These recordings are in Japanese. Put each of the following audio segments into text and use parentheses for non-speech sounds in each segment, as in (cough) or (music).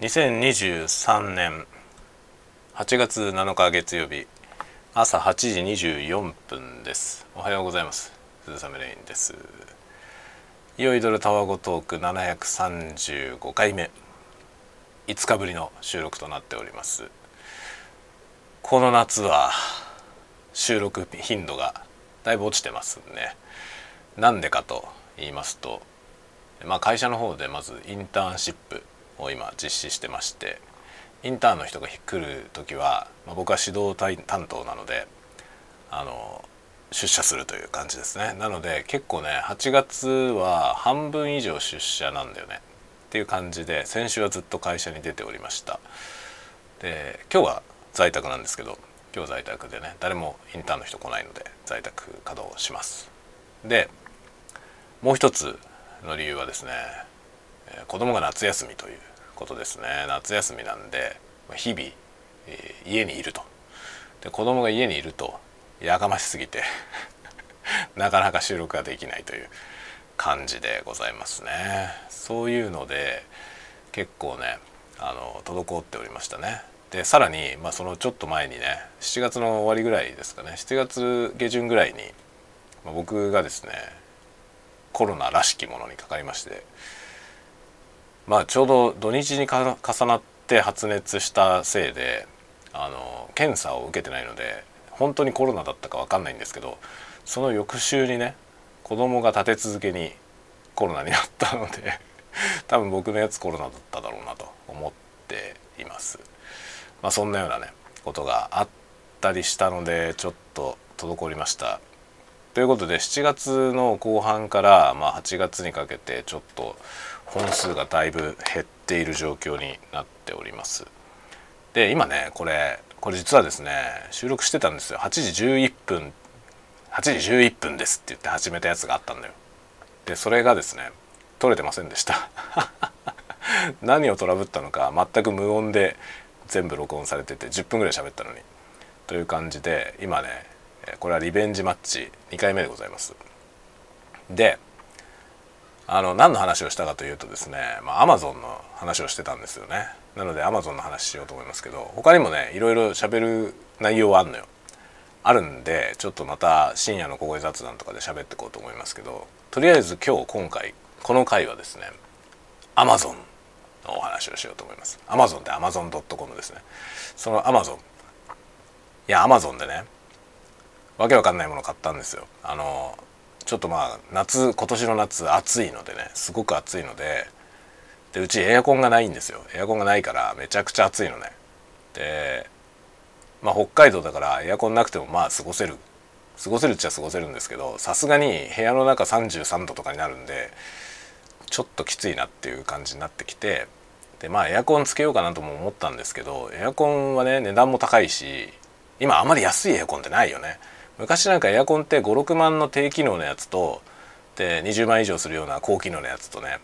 2023年8月7日月曜日朝8時24分です。おはようございます。鈴雨レインです。いよいどるタワゴトーク735回目5日ぶりの収録となっております。この夏は収録頻度がだいぶ落ちてますね。なんでかと言いますとまあ会社の方でまずインターンシップを今実施してましてインターンの人が来る時は、まあ、僕は指導担当なのであの出社するという感じですね。なので結構ね8月は半分以上出社なんだよね。っていう感じで先週はずっと会社に出ておりました。で今日は在宅なんですけど今日在宅でね誰もインターンの人来ないので在宅稼働します。でもう一つの理由はですね子供が夏休みということですね。夏休みなんで日々、えー、家にいると。で子供が家にいるとやかましすぎて (laughs) なかなか収録ができないという感じでございますね。そういうので結構ねあの滞っておりましたね。でさらに、まあ、そのちょっと前にね7月の終わりぐらいですかね。7月下旬ぐらいに、まあ、僕がですねコロナらしきものにかかりましてまあちょうど土日に重なって発熱したせいであの検査を受けてないので本当にコロナだったか分かんないんですけどその翌週にね子供が立て続けにコロナになったので (laughs) 多分僕のやつコロナだっただろうなと思っています。まあ、そんなようなねことがあったりしたのでちょっと滞りました。ということで7月の後半から、まあ、8月にかけてちょっと本数がだいぶ減っている状況になっております。で今ねこれこれ実はですね収録してたんですよ。8時11分8時11分ですって言って始めたやつがあったんだよ。でそれがですね撮れてませんでした。(laughs) 何をトラブったのか全く無音で全部録音されてて10分ぐらい喋ったのに。という感じで今ねこれはリベンジマッチ2回目でございます。であの何の話をしたかというとですね、まあ、Amazon の話をしてたんですよね。なので Amazon の話しようと思いますけど他にもねいろいろ喋る内容はあるのよ。あるんでちょっとまた深夜の小声雑談とかで喋っていこうと思いますけどとりあえず今日今回この回はですね Amazon のお話をしようと思います。Amazon って Amazon.com ですね。その Amazon いや Amazon でねわけわかんないもの買ったんですよ。あのちょっとまあ夏今年の夏暑いのでねすごく暑いのででうちエアコンがないんですよ。エアコンがないからめちゃくちゃ暑いのね。でまあ北海道だからエアコンなくてもまあ過ごせる。過ごせるっちゃ過ごせるんですけどさすがに部屋の中33度とかになるんでちょっときついなっていう感じになってきてでまあエアコンつけようかなとも思ったんですけどエアコンはね値段も高いし今あまり安いエアコンってないよね。昔なんかエアコンって56万の低機能のやつとで20万以上するような高機能のやつとね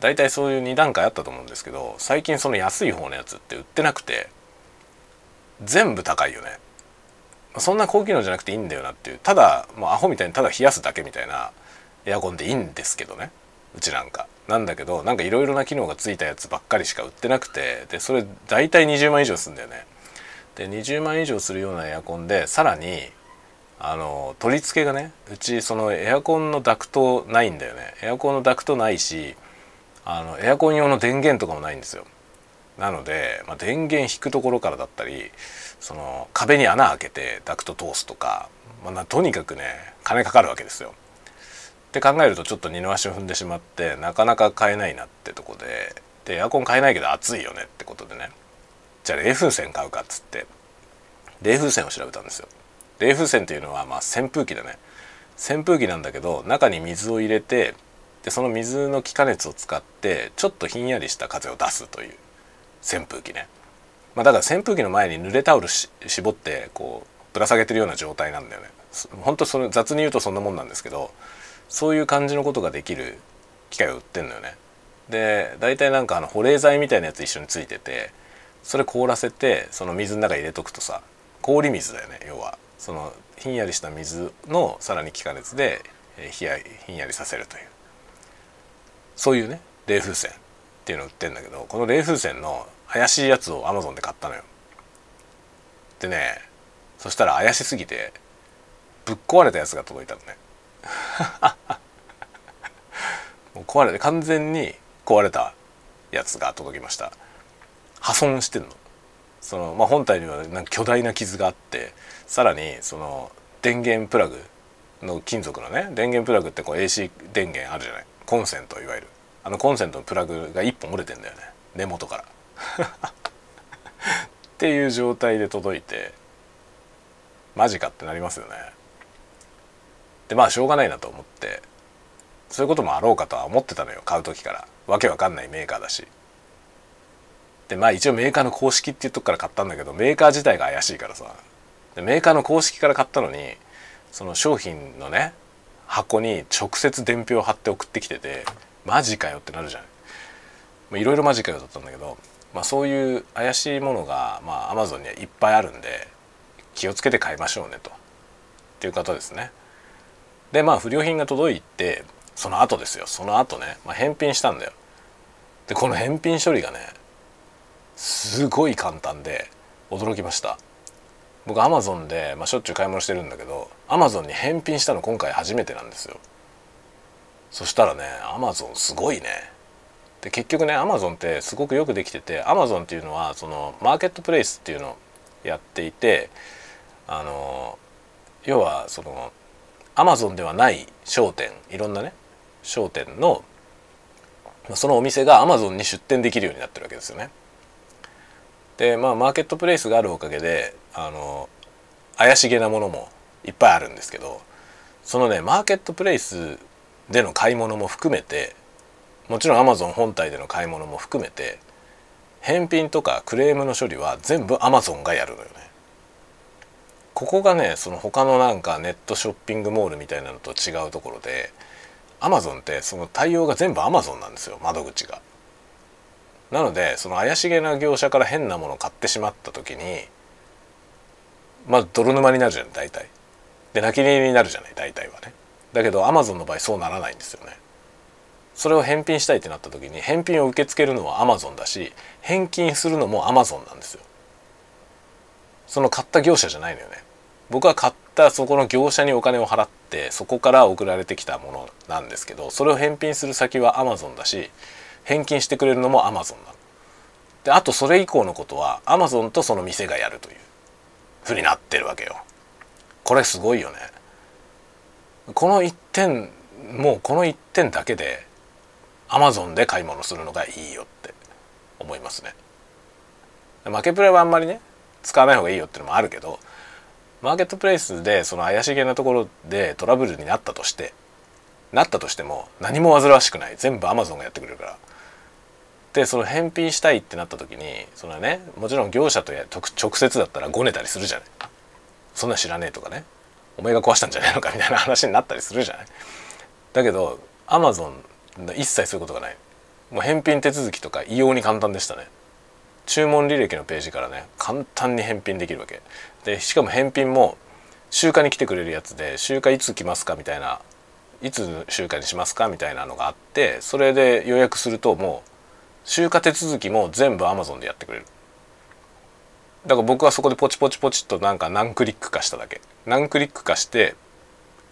大体そういう2段階あったと思うんですけど最近その安い方のやつって売ってなくて全部高いよね。そんな高機能じゃなくていいんだよなっていうただもうアホみたいにただ冷やすだけみたいなエアコンでいいんですけどね。うちなんか。なんだけどなんかいろいろな機能がついたやつばっかりしか売ってなくてでそれ大体20万以上するんだよね。で20万以上するようなエアコンでさらにあの取り付けがねうちそのエアコンのダクトないんだよねエアコンのダクトないしあのエアコン用の電源とかもないんですよなので、まあ、電源引くところからだったりその壁に穴開けてダクト通すとか、まあ、とにかくね金かかるわけですよ。って考えるとちょっと二の足を踏んでしまってなかなか買えないなってとこででエアコン買えないけど暑いよねってことでねじゃあ冷風扇買うかっつって冷風扇を調べたんですよ。冷風扇というのはまあ扇風機だね。扇風機なんだけど中に水を入れてでその水の気化熱を使ってちょっとひんやりした風を出すという扇風機ね、まあ、だから扇風機の前に濡れタオル絞ってこうぶら下げてるような状態なんだよね。本当それ雑に言うとそんなもんなんですけどそういう感じのことができる機械を売ってんのよね。で大体なんかあの保冷剤みたいなやつ一緒についててそれ凍らせてその水の中入れとくとさ氷水だよね要は。そのひんやりした水のさらに気化熱でひやひんやりさせるという。そういうね冷風扇っていうの売ってんだけどこの冷風船の怪しいやつをアマゾンで買ったのよ。でねそしたら怪しすぎてぶっ壊れたやつが届いたのね。(laughs) もう壊れて完全に壊れたやつが届きました。破損してんの。その、まあ、本体にはなんか巨大な傷があってさらにその電源プラグの金属のね電源プラグってこう AC 電源あるじゃない？コンセントいわゆる。あのコンセントのプラグが1本折れてんだよね。根元から。(laughs) っていう状態で届いてマジかってなりますよね。でまあしょうがないなと思ってそういうこともあろうかとは思ってたのよ。買う時から。わけわかんないメーカーだし。でまあ一応メーカーの公式っていうとこから買ったんだけどメーカー自体が怪しいからさ。でメーカーの公式から買ったのにその商品のね箱に直接伝票を貼って送ってきててマジかよってなるじゃん。いろいろマジかよだったんだけど、まあ、そういう怪しいものがまあアマゾンにはいっぱいあるんで気をつけて買いましょうねと。っていう方ですね。でまあ不良品が届いてその後ですよ。その後ね、まあ、返品したんだよ。でこの返品処理がねすごい簡単で驚きました。僕アマゾンで、まあ、しょっちゅう買い物してるんだけどアマゾンに返品したの今回初めてなんですよ。そしたらねアマゾンすごいね。で結局ねアマゾンってすごくよくできててアマゾンっていうのはそのマーケットプレイスっていうのをやっていてあの要はそのアマゾンではない商店いろんなね商店のそのお店がアマゾンに出店できるようになってるわけですよね。でまあマーケットプレイスがあるおかげであの怪しげなものもいっぱいあるんですけどそのねマーケットプレイスでの買い物も含めてもちろんアマゾン本体での買い物も含めて返品とかクレームの処理は全部アマゾンがやるのよね。ここがねその他のなんかネットショッピングモールみたいなのと違うところでアマゾンってその対応が全部アマゾンなんですよ窓口が。なのでその怪しげな業者から変なものを買ってしまった時にまあ泥沼になるじゃん大体。で泣き寝入りになるじゃない大体はね。だけどアマゾンの場合そうならないんですよね。それを返品したいってなった時に返品を受け付けるのはアマゾンだし返金するのもアマゾンなんですよ。その買った業者じゃないのよね。僕は買ったそこの業者にお金を払ってそこから送られてきたものなんですけどそれを返品する先はアマゾンだし返金してくれるのもアマゾンな。であとそれ以降のことはアマゾンとその店がやるというふうになってるわけよ。これすごいよね。この1点もうこの1点だけでアマゾンで買い物するのがいいよって思いますね。負けプレイはあんまりね使わない方がいいよっていうのもあるけどマーケットプレイスでその怪しげなところでトラブルになったとしてなったとしても何も煩わしくない。全部アマゾンがやってくれるから。でその返品したいってなった時にそのねもちろん業者とや直接だったらごねたりするじゃない。そんな知らねえとかね。お前が壊したんじゃないのかみたいな話になったりするじゃない。だけどアマゾン一切そういうことがない。もう返品手続きとか異様に簡単でしたね。注文履歴のページからね簡単に返品できるわけ。でしかも返品も集荷に来てくれるやつで集荷いつ来ますかみたいないつ集荷にしますか？みたいなのがあってそれで予約するともう集荷手続きも全部 Amazon でやってくれる。だから僕はそこでポチポチポチっとなんか何クリックかしただけ。何クリックかして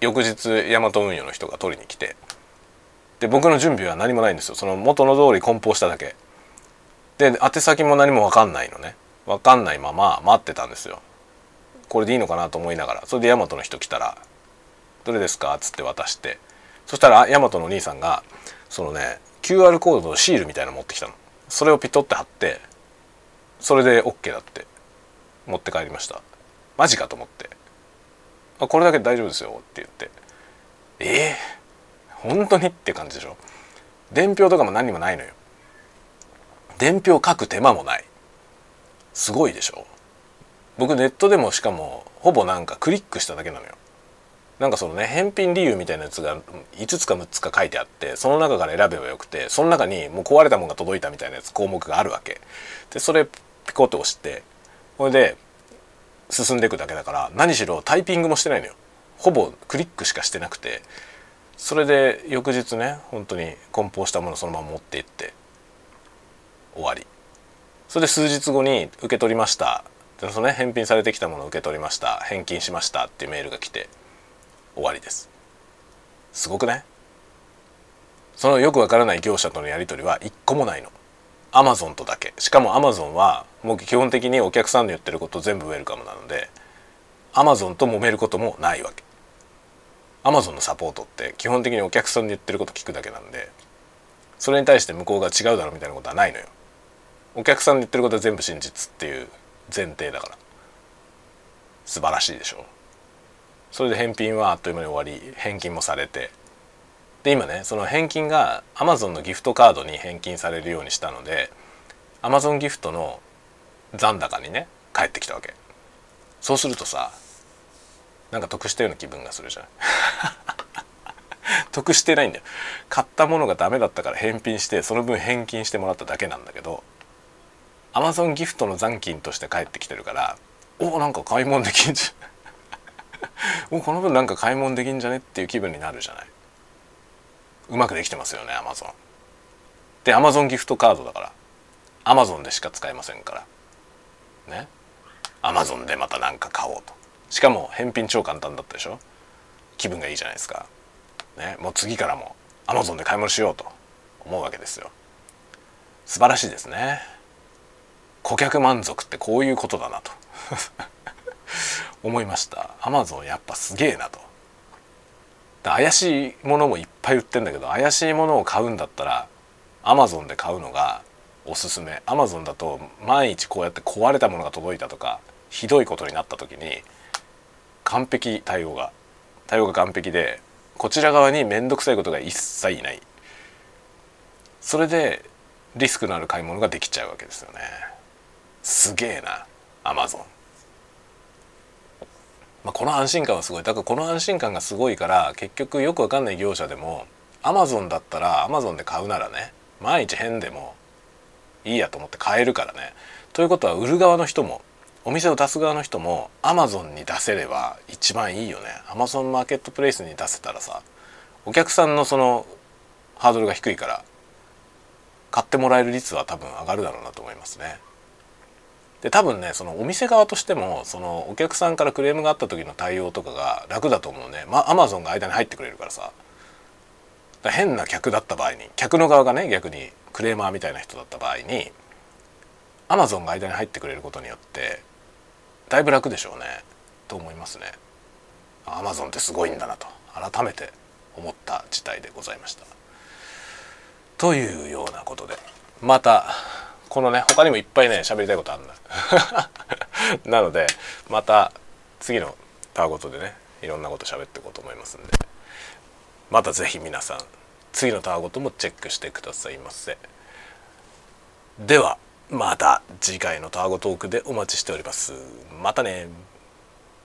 翌日ヤマト運輸の人が取りに来て。で僕の準備は何もないんですよ。その元の通り梱包しただけ。で宛先も何も分かんないのね。分かんないまま待ってたんですよ。これでいいのかなと思いながら。それでヤマトの人来たら「どれですか?」っつって渡して。そしたらヤマトのお兄さんがそのね QR コードのシールみたいなの持ってきたの。それをピトって貼ってそれで OK だって持って帰りました。マジかと思って「あこれだけで大丈夫ですよ」って言って「えー、本当に?」って感じでしょ。伝票とかも何にもないのよ。伝票書く手間もない。すごいでしょ。僕ネットでもしかもほぼなんかクリックしただけなのよ。なんかそのね返品理由みたいなやつが5つか6つか書いてあってその中から選べばよくてその中にもう壊れたものが届いたみたいなやつ項目があるわけ。でそれピコッと押してこれで進んでいくだけだから何しろタイピングもしてないのよ。ほぼクリックしかしてなくて。それで翌日ね本当に梱包したものそのまま持って行って終わり。それで数日後に受け取りました。でそのね返品されてきたものを受け取りました。返金しましたっていうメールが来て。終わりです。すごくね？そのよくわからない業者とのやり取りは一個もないの。アマゾンとだけ。しかもアマゾンはもう基本的にお客さんの言ってること全部ウェルカムなのでアマゾンと揉めることもないわけ。アマゾンのサポートって基本的にお客さんの言ってること聞くだけなんでそれに対して向こうが違うだろうみたいなことはないのよ。お客さんの言ってることは全部真実っていう前提だから。素晴らしいでしょ？それで返品はあっという間に終わり返金もされて。で今ねその返金が Amazon のギフトカードに返金されるようにしたので Amazon ギフトの残高にね返ってきたわけ。そうするとさなんか得したような気分がするじゃん。(laughs) 得してないんだよ。買ったものがダメだったから返品してその分返金してもらっただけなんだけど Amazon ギフトの残金として返ってきてるからおなんか買い物できんじゃん。おこの分なんか買い物できんじゃねっていう気分になるじゃない。うまくできてますよね Amazon で Amazon ギフトカードだから。Amazon でしか使えませんから。ね。Amazon でまた何か買おうと。しかも返品超簡単だったでしょ？気分がいいじゃないですか。ね。もう次からも Amazon で買い物しようと思うわけですよ。素晴らしいですね。顧客満足ってこういうことだなと。思いました。アマゾンやっぱすげえなと。怪しいものもいっぱい売ってんだけど怪しいものを買うんだったらアマゾンで買うのがおすすめ。アマゾンだと毎日こうやって壊れたものが届いたとかひどいことになった時に完璧対応が対応が完璧でこちら側に面倒くさいことが一切ない。それでリスクのある買い物ができちゃうわけですよね。すげえなアマゾンまあ、この安心感はすごい。だからこの安心感がすごいから結局よくわかんない業者でもアマゾンだったらアマゾンで買うならね毎日変でもいいやと思って買えるからね。ということは売る側の人もお店を出す側の人もアマゾンに出せれば一番いいよね。アマゾンマーケットプレイスに出せたらさお客さんのそのハードルが低いから買ってもらえる率は多分上がるだろうなと思いますね。で多分ねそのお店側としてもそのお客さんからクレームがあった時の対応とかが楽だと思うね。まあアマゾンが間に入ってくれるからさ。変な客だった場合に客の側がね逆にクレーマーみたいな人だった場合にアマゾンが間に入ってくれることによってだいぶ楽でしょうね。と思いますね。アマゾンってすごいんだなと改めて思った事態でございました。というようなことでまたこのね他にもいっぱいね喋りたいことあるんだ。(laughs) なのでまた次のタワごとでねいろんなこと喋っていこうと思いますんで。また是非皆さん次のタワごともチェックしてくださいませ。ではまた次回のタワゴトークでお待ちしております。またね